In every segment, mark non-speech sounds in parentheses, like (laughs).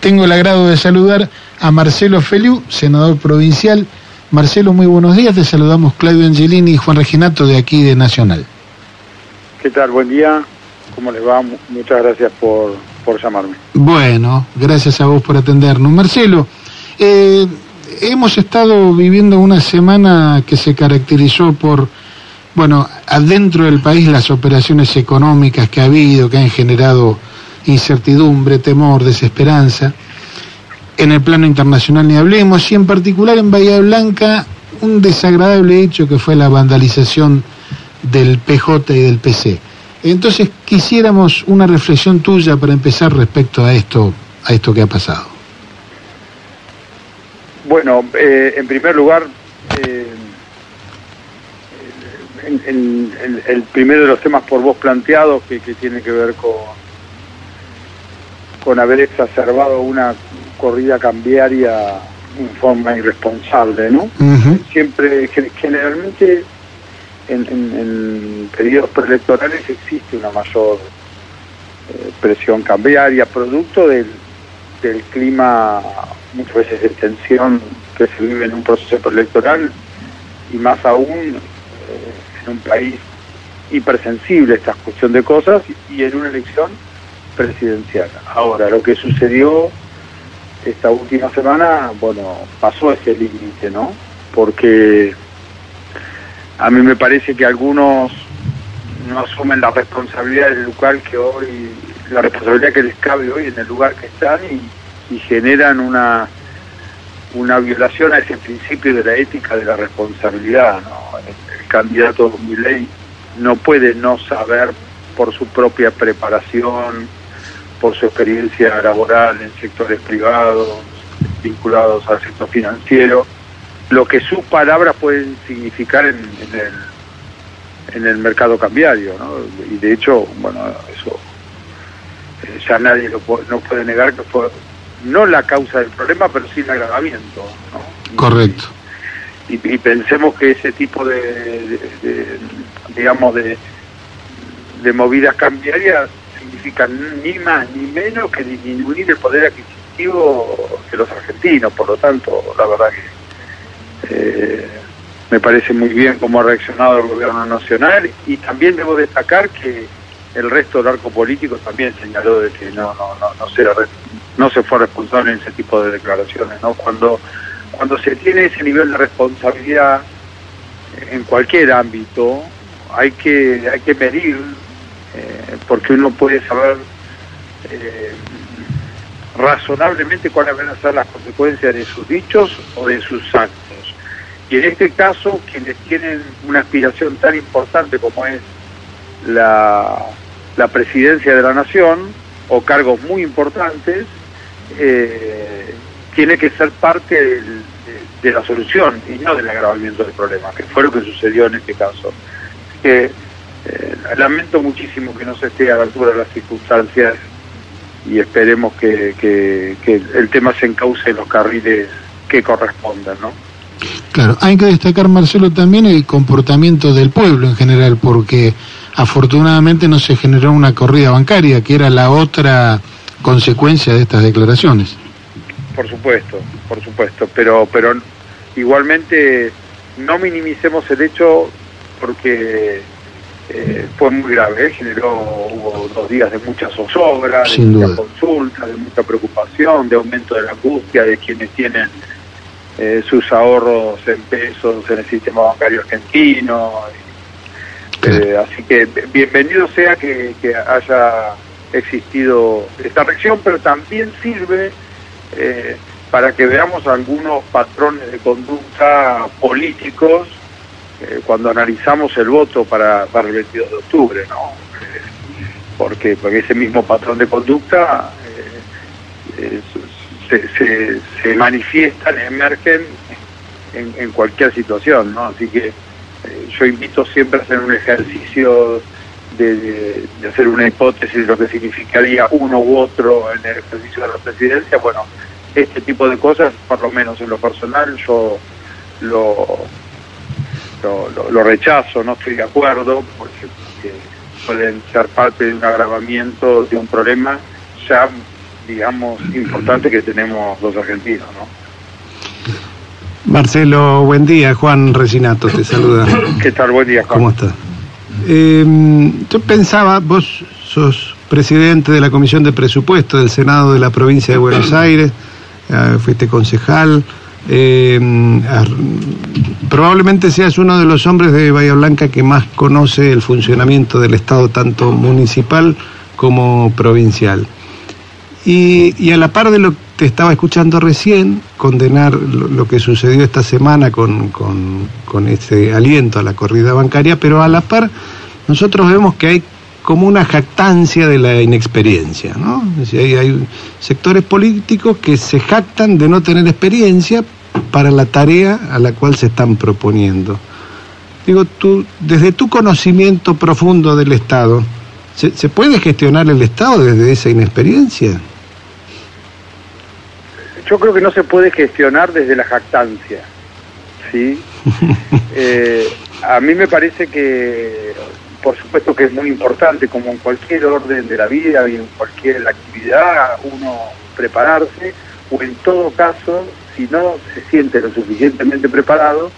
tengo el agrado de saludar a Marcelo Feliu, senador provincial. Marcelo, muy buenos días. Te saludamos Claudio Angelini y Juan Reginato de aquí de Nacional. ¿Qué tal? Buen día. ¿Cómo les va? Muchas gracias por, por llamarme. Bueno, gracias a vos por atendernos. Marcelo, eh, hemos estado viviendo una semana que se caracterizó por, bueno, adentro del país las operaciones económicas que ha habido, que han generado incertidumbre, temor, desesperanza. En el plano internacional ni hablemos, y en particular en Bahía Blanca, un desagradable hecho que fue la vandalización del PJ y del PC. Entonces quisiéramos una reflexión tuya para empezar respecto a esto, a esto que ha pasado. Bueno, eh, en primer lugar, eh, el, primero de los temas por vos planteados que, tiene que ver con, con haber exacerbado una corrida cambiaria en forma irresponsable, ¿no? Siempre, generalmente en, periodos preelectorales existe una mayor eh, presión cambiaria, producto del, del clima muchas veces de tensión que se vive en un proceso preelectoral y más aún eh, en un país hipersensible esta cuestión de cosas y en una elección presidencial. Ahora, lo que sucedió esta última semana, bueno, pasó ese límite, ¿no? Porque a mí me parece que algunos no asumen la responsabilidad del lugar que hoy, la responsabilidad que les cabe hoy en el lugar que están y, generan una una violación a ese principio de la ética de la responsabilidad. ¿no? El, candidato Milei no puede no saber por su propia preparación, por su experiencia laboral en sectores privados, vinculados al sector financiero, lo que sus palabras pueden significar en, el, en el mercado cambiario, ¿no? Y de hecho, bueno, eso eh, ya nadie lo no puede negar que fue no la causa del problema, pero sí el agravamiento, ¿no? Correcto. Y, pensemos que ese tipo de, digamos, de, de movidas cambiarias ni más ni menos que disminuir el poder adquisitivo de los argentinos, por lo tanto, la verdad que eh, me parece muy bien cómo ha reaccionado el gobierno nacional. Y también debo destacar que el resto del arco político también señaló de que no no no no, será, no se fue responsable en ese tipo de declaraciones no cuando cuando se tiene ese nivel de responsabilidad en cualquier ámbito hay que hay que medir eh, porque uno puede saber eh, razonablemente cuáles van a ser las consecuencias de sus dichos o de sus actos y en este caso, quienes tienen una aspiración tan importante como es la, presidencia de la nación, o cargos muy importantes, eh, tiene que ser parte de, la solución y no del agravamiento del problema, que fue lo que sucedió en este caso. Eh, lamento muchísimo que no se esté a la altura de las circunstancias y esperemos que, que el tema se encauce en los carriles que correspondan, ¿no? Claro, hay que destacar, Marcelo, también el comportamiento del pueblo en general, porque afortunadamente no se generó una corrida bancaria, que era la otra consecuencia de estas declaraciones. Por supuesto, por supuesto, pero, pero igualmente no minimicemos el hecho porque eh, fue muy grave, generó, hubo dos días de mucha zozobra, de mucha consulta, de mucha preocupación, de aumento de la angustia de quienes tienen eh, sus ahorros en pesos en el sistema bancario argentino. Eh, así que bienvenido sea que, haya existido esta reacción, pero también sirve eh, para que veamos algunos patrones de conducta políticos cuando analizamos el voto para, para el 22 de octubre, ¿no? porque, porque ese mismo patrón de conducta se, se, manifiestan, emergen en, cualquier situación, ¿no? Así que eh, yo invito siempre a hacer un ejercicio de, hacer una hipótesis de lo que significaría uno u otro en el ejercicio de la presidencia. Bueno, este tipo de cosas, por lo menos en lo personal, yo lo, lo, rechazo, no estoy de acuerdo, porque pueden ser parte de un agravamiento de un problema ya digamos, importante que tenemos los argentinos, ¿no? Marcelo, buen día. Juan Resinato te saluda. ¿Qué tal? Buen día, Juan. ¿Cómo estás? Eh, yo pensaba, vos sos presidente de la Comisión de Presupuesto del Senado de la provincia de Buenos Aires, eh, fuiste concejal, eh, probablemente seas uno de los hombres de Bahía Blanca que más conoce el funcionamiento del Estado, tanto municipal como provincial. Y, a la par de lo que te estaba escuchando recién, condenar lo, que sucedió esta semana con, con, con ese aliento a la corrida bancaria, pero a la par nosotros vemos que hay como una jactancia de la inexperiencia, ¿no? hay, hay, sectores políticos que se jactan de no tener experiencia para la tarea a la cual se están proponiendo. Digo, tú, desde tu conocimiento profundo del Estado, ¿se, ¿se puede gestionar el Estado desde esa inexperiencia? Yo creo que no se puede gestionar desde la jactancia, ¿sí? (laughs) Eh, a mí me parece que por supuesto que es muy importante, como en cualquier orden de la vida y en cualquier actividad, uno prepararse, o en todo caso, si no se siente lo suficientemente preparado,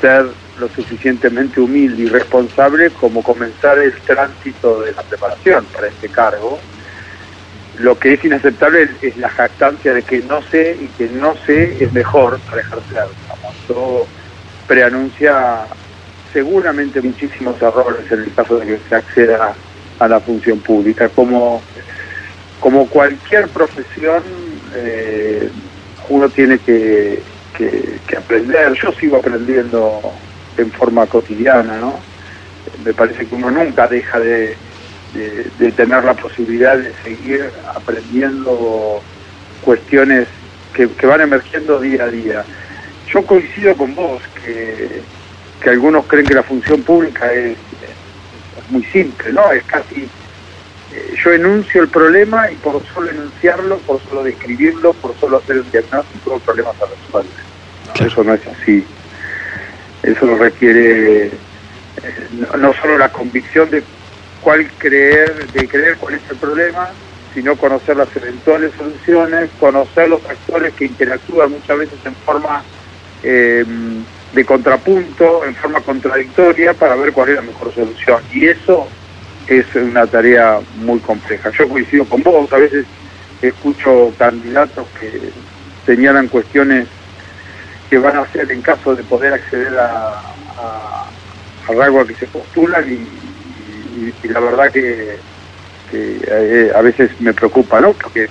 ser lo suficientemente humilde y responsable como comenzar el tránsito de la preparación para este cargo. Lo que es inaceptable es, la jactancia de que no sé y que no sé es mejor para ejercer. Todo preanuncia seguramente muchísimos errores en el caso de que se acceda a la función pública. Como, como cualquier profesión, eh, uno tiene que, que, aprender. Yo sigo aprendiendo en forma cotidiana, ¿no? Me parece que uno nunca deja de, de, tener la posibilidad de seguir aprendiendo cuestiones que, que van emergiendo día a día. Yo coincido con vos que que algunos creen que la función pública es, muy simple, ¿no? Es casi, eh, yo enuncio el problema y por solo enunciarlo, por solo describirlo, por solo hacer un diagnóstico, el problema se resuelve. Eso no es así. Eso requiere eh, no, solo la convicción de cuál creer, de creer cuál es el problema, sino conocer las eventuales soluciones, conocer los actores que interactúan muchas veces en forma eh, de contrapunto en forma contradictoria para ver cuál es la mejor solución. Y eso es una tarea muy compleja. Yo coincido con vos, a veces escucho candidatos que señalan cuestiones que van a hacer en caso de poder acceder a, a, a que se postulan y, la verdad que, eh, a veces me preocupa, ¿no? Porque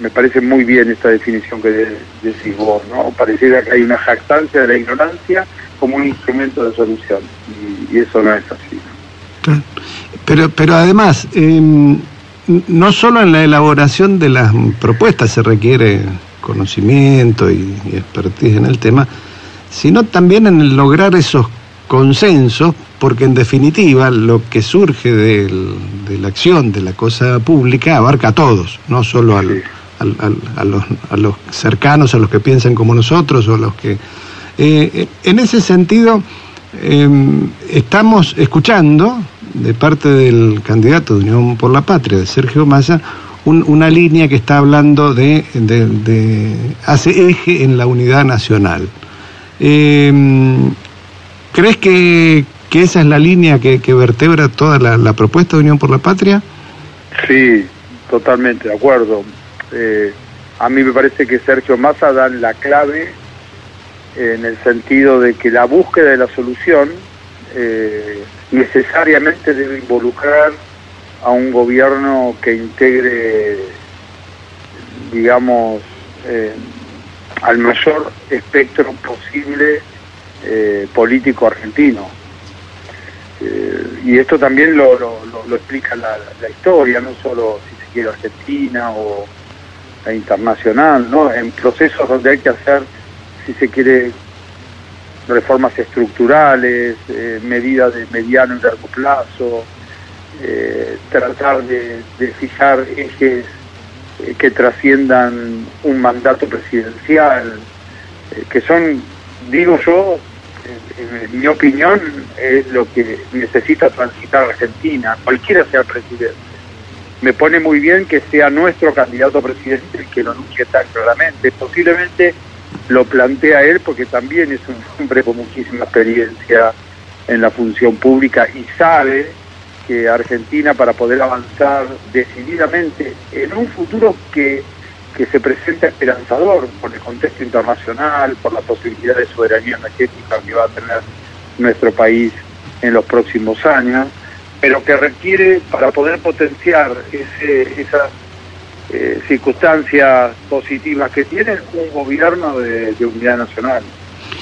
me parece muy bien esta definición que decís vos, ¿no? Pareciera que hay una jactancia de la ignorancia como un instrumento de solución, y, eso no es así. Pero, pero además, em, no solo en la elaboración de las propuestas se requiere conocimiento y, expertise en el tema, sino también en el lograr esos consensos, porque en definitiva lo que surge de la acción de la cosa pública abarca a todos, no solo al, a, los, a, los, cercanos, a los que piensan como nosotros o a los que... Eh, en ese sentido, em, estamos escuchando de parte del candidato de Unión por la Patria, de Sergio Massa, una línea que está hablando de, hace eje en la unidad nacional. Em, ¿Crees que, que, esa es la línea que, que vertebra toda la, la propuesta de Unión por la Patria? Sí, totalmente de acuerdo. Eh, a mí me parece que Sergio Massa da la clave en el sentido de que la búsqueda de la solución eh, necesariamente debe involucrar a un gobierno que integre, digamos, eh, al mayor espectro posible político argentino. y esto también lo, explica la, la, historia, no solo si se quiere Argentina o, internacional, ¿no? En procesos donde hay que hacer, si se quiere, reformas estructurales, eh, medidas de mediano y largo plazo, eh, tratar de, fijar ejes eh, que trasciendan un mandato presidencial, que son, digo yo, en, mi opinión, es lo que necesita transitar Argentina, cualquiera sea el presidente. Me pone muy bien que sea nuestro candidato a presidente el que lo anuncie tan claramente. Posiblemente lo plantea él porque también es un hombre con muchísima experiencia en la función pública y sabe que Argentina para poder avanzar decididamente en un futuro que, que se presenta esperanzador por el contexto internacional, por la posibilidad de soberanía energética que va a tener nuestro país en los próximos años, pero que requiere para poder potenciar ese, esas eh, circunstancias positivas que tiene un gobierno de, unidad nacional.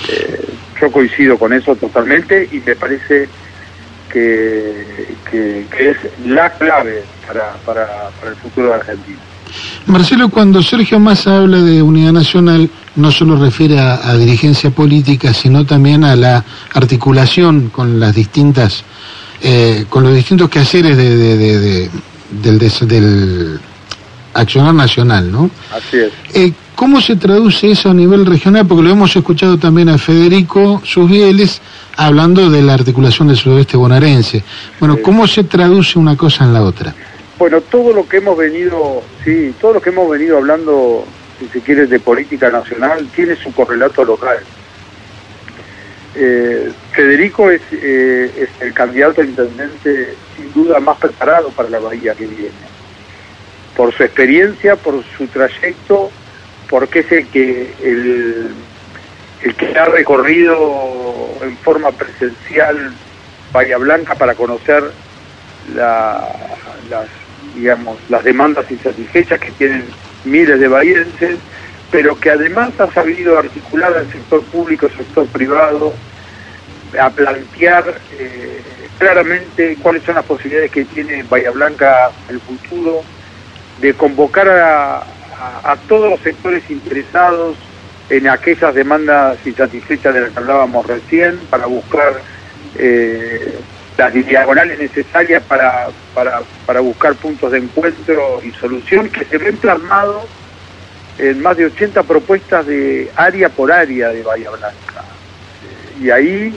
Eh, yo coincido con eso totalmente y me parece que, es la clave para, para, para el futuro de Argentina. Marcelo, cuando Sergio Massa habla de unidad nacional, no solo refiere a, dirigencia política, sino también a la articulación con las distintas, eh, con los distintos quehaceres de, de, del, del accionar nacional, ¿no? Así es. Eh, ¿Cómo se traduce eso a nivel regional? Porque lo hemos escuchado también a Federico Susbieles hablando de la articulación del sudoeste bonaerense. Bueno, ¿cómo se traduce una cosa en la otra? Bueno, todo lo que hemos venido, sí, todo lo que hemos venido hablando, si se quiere, de política nacional, tiene su correlato local. Eh, Federico es, eh, es el candidato a intendente sin duda más preparado para la bahía que viene. Por su experiencia, por su trayecto, porque es el que, el, que ha recorrido en forma presencial Bahía Blanca para conocer la, las, las demandas insatisfechas que tienen miles de bahienses, pero que además ha sabido articular al sector público, al sector privado, a plantear eh, claramente cuáles son las posibilidades que tiene Bahía Blanca el futuro, de convocar a, todos los sectores interesados en aquellas demandas insatisfechas de las que hablábamos recién, para buscar eh, las diagonales necesarias para, para, para buscar puntos de encuentro y solución que se ven plasmados en más de 80 propuestas de área por área de Bahía Blanca. y ahí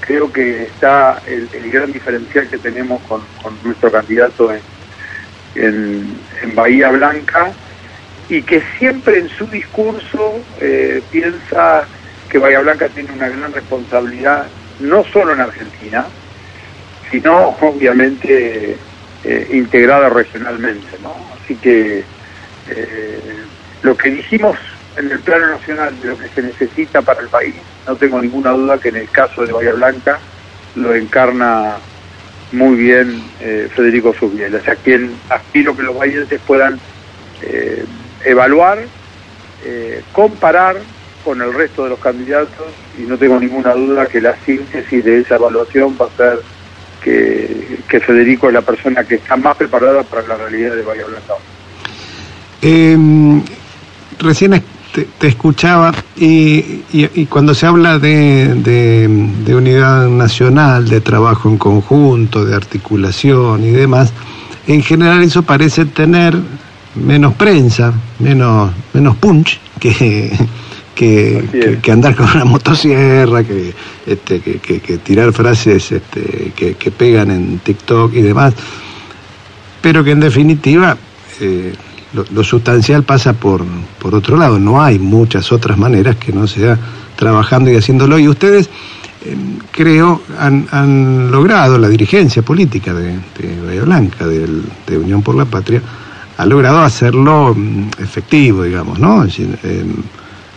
creo que está el, gran diferencial que tenemos con, con nuestro candidato en, en, Bahía Blanca y que siempre en su discurso eh, piensa que Bahía Blanca tiene una gran responsabilidad, no solo en Argentina, sino obviamente eh, integrada regionalmente. ¿no? Así que eh, lo que dijimos en el plano nacional de lo que se necesita para el país, no tengo ninguna duda que en el caso de Bahía Blanca lo encarna muy bien eh, Federico Subiel, a quien aspiro que los valientes puedan eh, evaluar, eh, comparar con el resto de los candidatos y no tengo ninguna duda que la síntesis de esa evaluación va a ser que, que Federico es la persona que está más preparada para la realidad de Bahía Blanca. Recién te, escuchaba y, y, cuando se habla de, de, unidad nacional, de trabajo en conjunto, de articulación y demás, en general eso parece tener menos prensa, menos, menos punch que, que, que, andar con una motosierra, que, este, que, que, tirar frases este, que, que pegan en TikTok y demás, pero que en definitiva... Eh, lo, sustancial pasa por, por otro lado. No hay muchas otras maneras que no sea trabajando y haciéndolo. Y ustedes, eh, creo, han, han, logrado, la dirigencia política de, de Bahía Blanca, de Unión por la Patria, ha logrado hacerlo mm, efectivo, digamos, ¿no? Eh,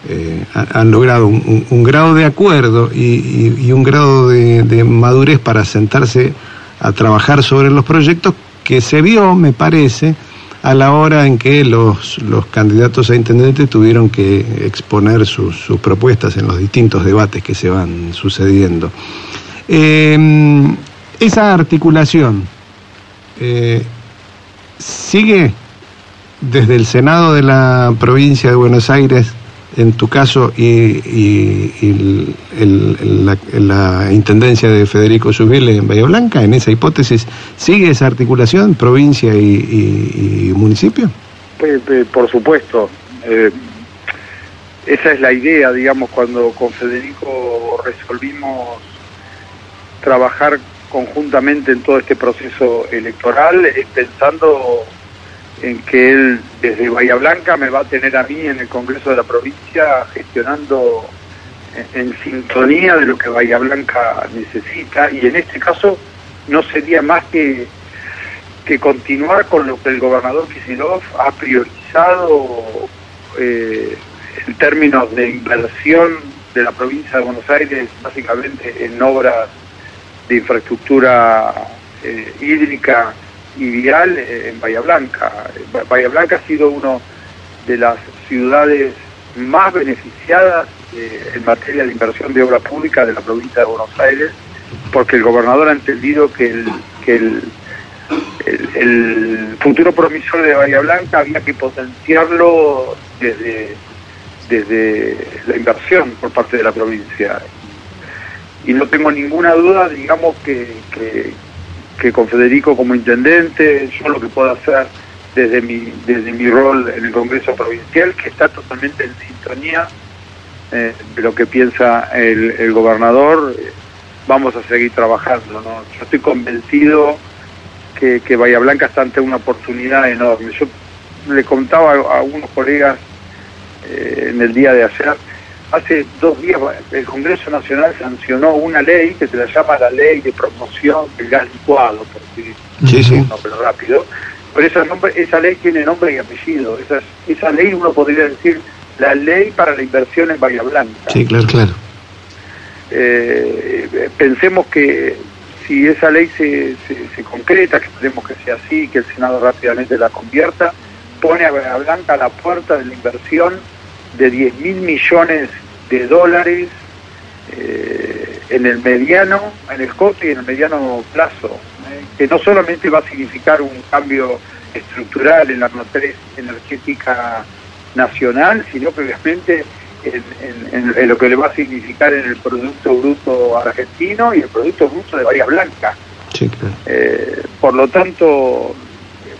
eh, han logrado un, grado de acuerdo y, un grado de, de madurez para sentarse a trabajar sobre los proyectos que se vio, me parece, a la hora en que los, los candidatos a intendente tuvieron que exponer sus, propuestas en los distintos debates que se van sucediendo. Em, esa articulación eh, sigue desde el Senado de la provincia de Buenos Aires en tu caso y, la, intendencia de Federico Subile en Bahía Blanca, en esa hipótesis, ¿sigue esa articulación provincia y, municipio? Por supuesto. Eh, esa es la idea, digamos, cuando con Federico resolvimos trabajar conjuntamente en todo este proceso electoral, pensando en que él desde Bahía Blanca me va a tener a mí en el Congreso de la provincia gestionando en, sintonía de lo que Bahía Blanca necesita. Y en este caso no sería más que, que continuar con lo que el gobernador Kisilov ha priorizado eh, en términos de inversión de la provincia de Buenos Aires, básicamente en obras de infraestructura eh, hídrica vial eh, en Bahía Blanca. Bahía Blanca ha sido una de las ciudades más beneficiadas eh, en materia de inversión de obra pública de la provincia de Buenos Aires, porque el gobernador ha entendido que el, futuro promisor de Bahía Blanca había que potenciarlo desde, desde la inversión por parte de la provincia. Y no tengo ninguna duda, digamos, que, que con Federico como intendente, yo lo que puedo hacer desde mi, desde mi rol en el Congreso Provincial, que está totalmente en sintonía eh, de lo que piensa el, gobernador, vamos a seguir trabajando. ¿no? Yo estoy convencido que, que Bahía Blanca está ante una oportunidad enorme. Yo le contaba a, algunos colegas eh, en el día de ayer, hace dos días el Congreso Nacional sancionó una ley que se la llama la Ley de Promoción del Gas Licuado, por decir sí, sí. rápido, pero esa, nombre, esa ley tiene nombre y apellido. Esa, esa ley uno podría decir la ley para la inversión en Bahía Blanca. Sí, claro, claro. Eh, pensemos que si esa ley se, se, concreta, que esperemos que sea así, que el Senado rápidamente la convierta, pone a Bahía Blanca a la puerta de la inversión de 10 mil millones de dólares eh, en el mediano, en el corto y en el mediano plazo que no solamente va a significar un cambio estructural en la matriz energética nacional, sino que obviamente en, lo que le va a significar en el Producto Bruto argentino y el Producto Bruto de Bahía Blanca. Eh, por lo tanto,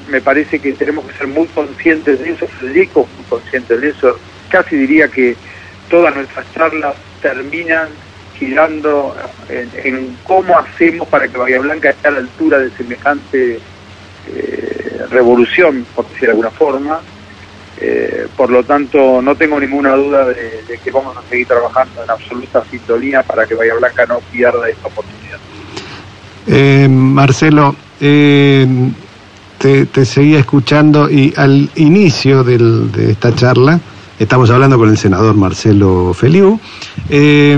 me parece que tenemos que ser muy conscientes de eso, Federico, muy consciente de eso. Casi diría que todas nuestras charlas terminan girando en, cómo hacemos para que Bahía Blanca esté a la altura de semejante eh, revolución, por decir de alguna forma. Eh, por lo tanto, no tengo ninguna duda de, que vamos a seguir trabajando en absoluta sintonía para que Bahía Blanca no pierda esta oportunidad. Eh, Marcelo, te, te, seguía escuchando y al inicio de esta charla Estamos hablando con el senador Marcelo Feliu. Eh,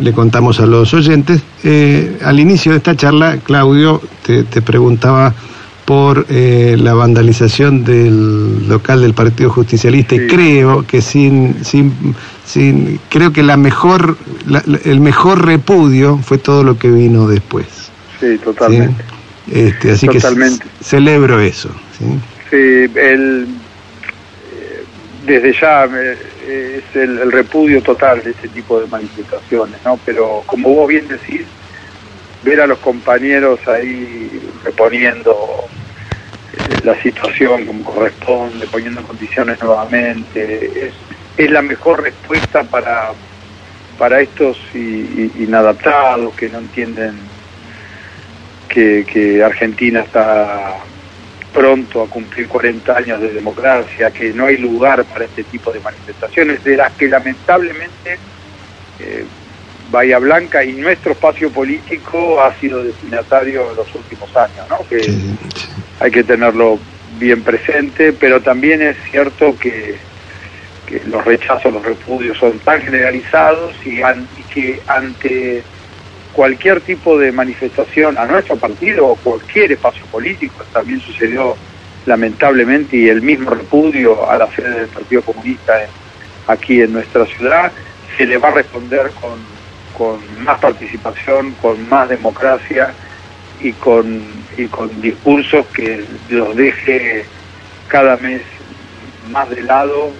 le contamos a los oyentes. Eh, al inicio de esta charla, Claudio te, preguntaba por eh, la vandalización del local del Partido Justicialista y creo que sin, sin, sin creo que la mejor el mejor repudio fue todo lo que vino después. Sí, totalmente. Este, así que celebro eso. ¿sí? sí, el desde ya es el, repudio total de este tipo de manifestaciones, ¿no? Pero como vos bien decís, ver a los compañeros ahí reponiendo eh, la situación como corresponde, poniendo condiciones nuevamente, es, la mejor respuesta para, para estos inadaptados que no entienden que Argentina está pronto a cumplir 40 años de democracia, que no hay lugar para este tipo de manifestaciones, de las que lamentablemente eh, Bahía Blanca y nuestro espacio político ha sido destinatario en los últimos años, ¿no? que hay que tenerlo bien presente, pero también es cierto que, los rechazos, los repudios son tan generalizados y que ante cualquier tipo de manifestación a nuestro partido o cualquier espacio político, también sucedió lamentablemente y el mismo repudio a la sede del Partido Comunista aquí en nuestra ciudad, se le va a responder con, con más participación, con más democracia y con, y con discursos que los deje cada mes más de lado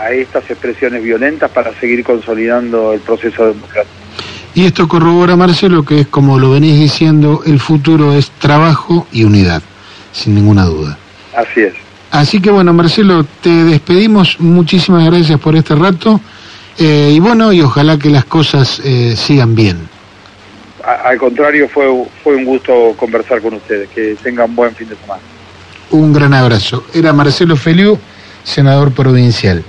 a estas expresiones violentas para seguir consolidando el proceso democrático. Y esto corrobora, Marcelo, que es como lo venís diciendo, el futuro es trabajo y unidad, sin ninguna duda. Así es. Así que bueno, Marcelo, te despedimos, muchísimas gracias por este rato eh, y bueno, y ojalá que las cosas eh, sigan bien. al contrario, fue, fue un gusto conversar con ustedes, que tengan buen fin de semana. Un gran abrazo. Era Marcelo Feliu, senador provincial.